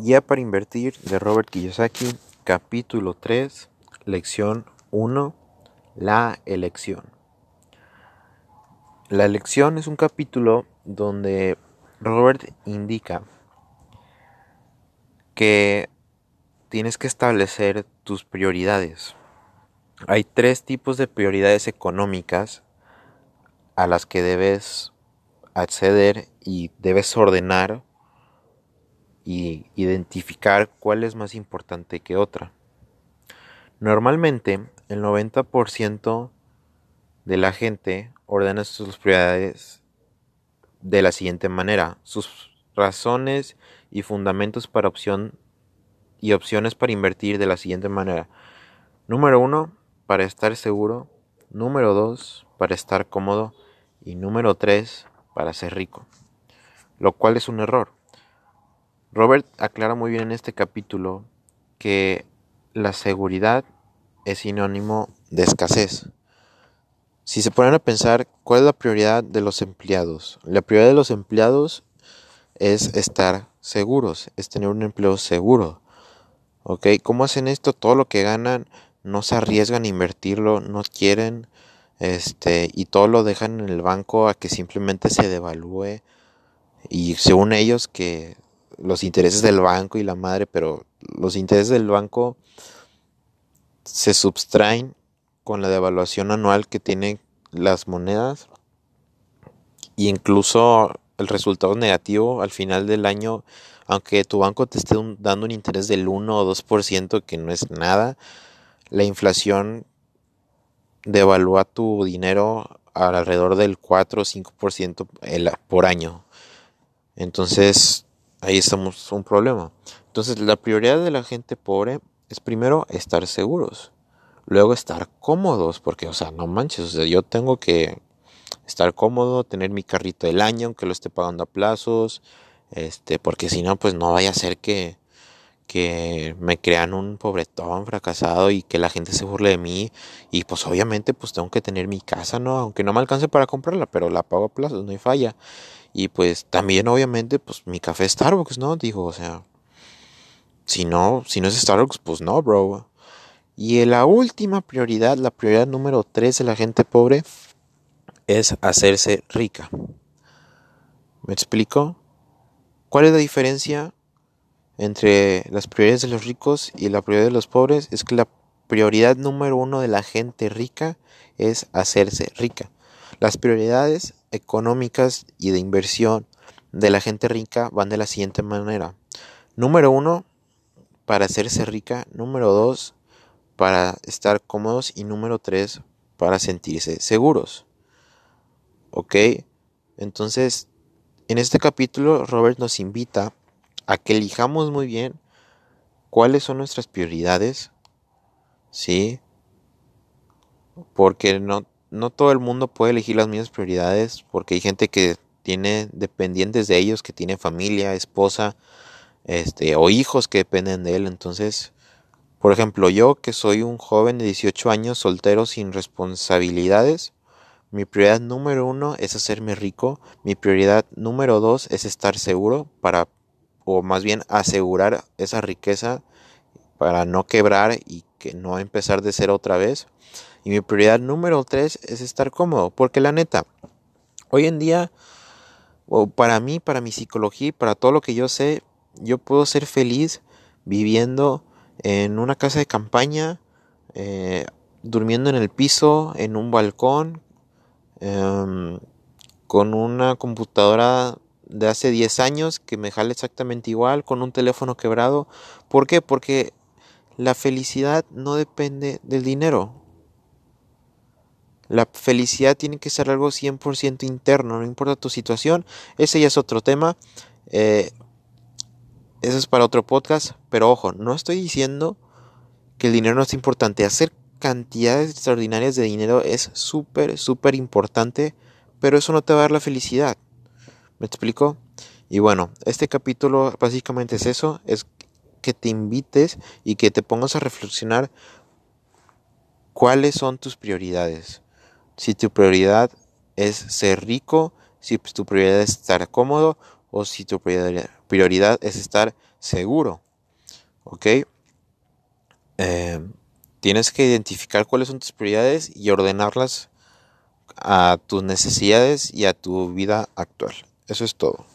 Guía para invertir de Robert Kiyosaki, capítulo 3, lección 1, la elección. La elección es un capítulo donde Robert indica que tienes que establecer tus prioridades. Hay tres tipos de prioridades económicas a las que debes acceder y debes ordenar y identificar cuál es más importante que otra. Normalmente, el 90% de la gente ordena sus prioridades de la siguiente manera. Sus razones y fundamentos para opción y opciones para invertir de la siguiente manera. Número uno, para estar seguro. Número dos, para estar cómodo. Y número tres, para ser rico. Lo cual es un error. Robert aclara muy bien en este capítulo que la seguridad es sinónimo de escasez. Si se ponen a pensar, ¿cuál es la prioridad de los empleados? La prioridad de los empleados es estar seguros, es tener un empleo seguro. ¿Ok? ¿Cómo hacen esto? Todo lo que ganan no se arriesgan a invertirlo, no quieren, este, y todo lo dejan en el banco a que simplemente se devalúe. Y según ellos que los intereses del banco y la madre, pero los intereses del banco se subtraen con la devaluación anual que tienen las monedas e incluso el resultado negativo al final del año, aunque tu banco te esté dando un interés del 1 o 2%, que no es nada, la inflación devalúa tu dinero alrededor del 4 o 5% por año. Entonces, ahí estamos un problema. Entonces, la prioridad de la gente pobre es primero estar seguros, luego estar cómodos, porque, o sea, no manches, o sea, yo tengo que estar cómodo, tener mi carrito del año, aunque lo esté pagando a plazos, este, porque si no, pues no vaya a ser que, que me crean un pobretón fracasado y que la gente se burle de mí y pues obviamente pues tengo que tener mi casa, ¿no? Aunque no me alcance para comprarla, pero la pago a plazos, no hay falla. Y pues también obviamente pues mi café Starbucks, ¿no? Digo, o sea, si no, si no es Starbucks, pues no, bro. Y la última prioridad, la prioridad número 3 de la gente pobre es hacerse rica. ¿Me explico? ¿Cuál es la diferencia entre las prioridades de los ricos y la prioridad de los pobres? Es que la prioridad número uno de la gente rica es hacerse rica. Las prioridades económicas y de inversión de la gente rica van de la siguiente manera. Número uno, para hacerse rica. Número dos, para estar cómodos. Y número tres, para sentirse seguros. ¿Ok? Entonces, en este capítulo Robert nos invita a que elijamos muy bien cuáles son nuestras prioridades. ¿Sí? Porque no, no todo el mundo puede elegir las mismas prioridades porque hay gente que tiene dependientes de ellos, que tiene familia, esposa, este, o hijos que dependen de él. Entonces, por ejemplo, yo que soy un joven de 18 años, soltero, sin responsabilidades, mi prioridad número uno es hacerme rico, mi prioridad número dos es estar seguro para, o más bien asegurar esa riqueza para no quebrar y que no empezar de cero otra vez. Y mi prioridad número tres es estar cómodo, porque la neta, hoy en día, para mí, para mi psicología para todo lo que yo sé, yo puedo ser feliz viviendo en una casa de campaña, eh, durmiendo en el piso, en un balcón, em, con una computadora de hace 10 años que me jale exactamente igual, con un teléfono quebrado. ¿Por qué? Porque la felicidad no depende del dinero. La felicidad tiene que ser algo 100% interno, no importa tu situación. Ese ya es otro tema. Eh, eso es para otro podcast. Pero ojo, no estoy diciendo que el dinero no es importante. Hacer cantidades extraordinarias de dinero es súper, súper importante. Pero eso no te va a dar la felicidad. ¿Me explico? Y bueno, este capítulo básicamente es eso. Es que te invites y que te pongas a reflexionar cuáles son tus prioridades si tu prioridad es ser rico, si tu prioridad es estar cómodo o si tu prioridad es estar seguro. ¿Ok? Eh, tienes que identificar cuáles son tus prioridades y ordenarlas a tus necesidades y a tu vida actual. Eso es todo.